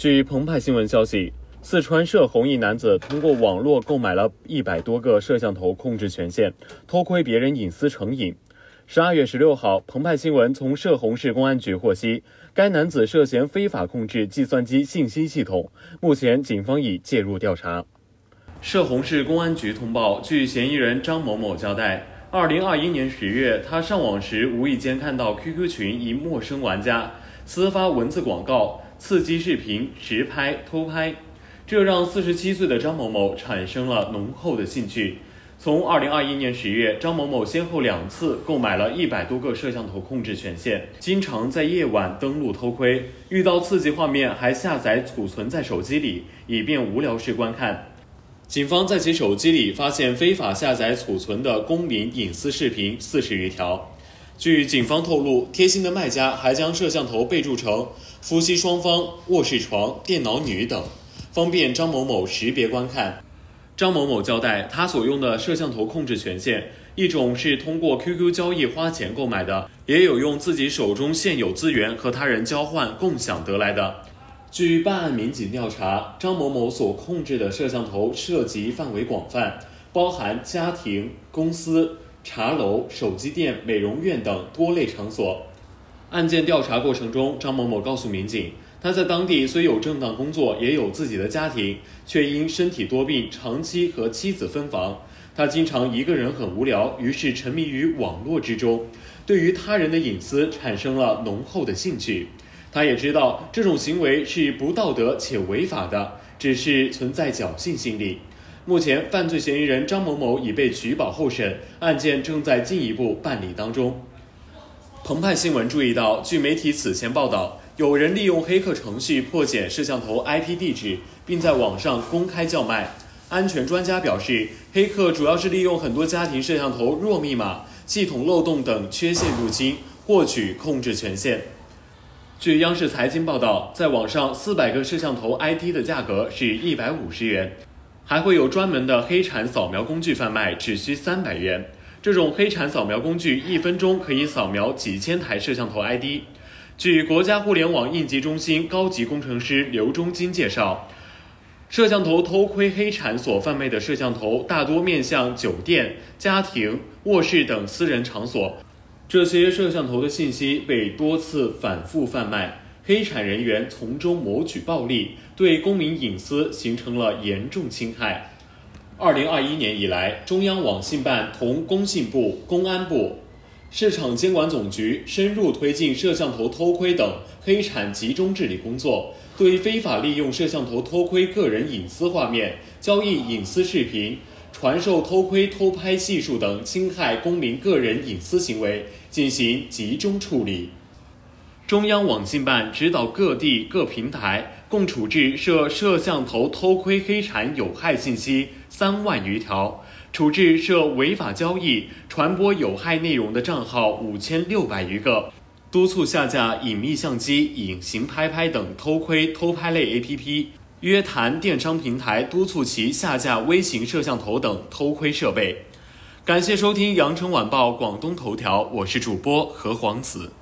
据澎湃新闻消息，四川涉红一男子通过网络购买了一百多个摄像头控制权限，偷窥别人隐私成瘾。十二月十六号，澎湃新闻从涉洪市公安局获悉，该男子涉嫌非法控制计算机信息系统，目前警方已介入调查。涉洪市公安局通报，据嫌疑人张某某交代，二零二一年十月，他上网时无意间看到 QQ 群一陌生玩家私发文字广告、刺激视频、实拍、偷拍，这让四十七岁的张某某产生了浓厚的兴趣。从二零二一年十月，张某某先后两次购买了一百多个摄像头控制权限，经常在夜晚登录偷窥，遇到刺激画面还下载储存在手机里，以便无聊时观看。警方在其手机里发现非法下载储存的公民隐私视频四十余条。据警方透露，贴心的卖家还将摄像头备注成夫妻双方、卧室床、电脑女等，方便张某某识别观看。张某某交代，他所用的摄像头控制权限，一种是通过 QQ 交易花钱购买的，也有用自己手中现有资源和他人交换共享得来的。据办案民警调查，张某某所控制的摄像头涉及范围广泛，包含家庭、公司、茶楼、手机店、美容院等多类场所。案件调查过程中，张某某告诉民警。他在当地虽有正当工作，也有自己的家庭，却因身体多病，长期和妻子分房。他经常一个人很无聊，于是沉迷于网络之中，对于他人的隐私产生了浓厚的兴趣。他也知道这种行为是不道德且违法的，只是存在侥幸心理。目前，犯罪嫌疑人张某某已被取保候审，案件正在进一步办理当中。澎湃新闻注意到，据媒体此前报道。有人利用黑客程序破解摄像头 IP 地址，并在网上公开叫卖。安全专家表示，黑客主要是利用很多家庭摄像头弱密码、系统漏洞等缺陷入侵，获取控制权限。据央视财经报道，在网上四百个摄像头 ID 的价格是一百五十元，还会有专门的黑产扫描工具贩卖，只需三百元。这种黑产扫描工具一分钟可以扫描几千台摄像头 ID。据国家互联网应急中心高级工程师刘忠金介绍，摄像头偷窥黑产所贩卖的摄像头大多面向酒店、家庭、卧室等私人场所，这些摄像头的信息被多次反复贩卖，黑产人员从中谋取暴利，对公民隐私形成了严重侵害。二零二一年以来，中央网信办同工信部、公安部。市场监管总局深入推进摄像头偷窥等黑产集中治理工作，对非法利用摄像头偷窥个人隐私画面、交易隐私视频、传授偷窥偷拍技术等侵害公民个人隐私行为进行集中处理。中央网信办指导各地各平台共处置涉摄像头偷窥黑产有害信息三万余条。处置涉违法交易、传播有害内容的账号五千六百余个，督促下架隐秘相机、隐形拍拍等偷窥偷拍类 APP，约谈电商平台，督促其下架微型摄像头等偷窥设备。感谢收听羊城晚报广东头条，我是主播何黄子。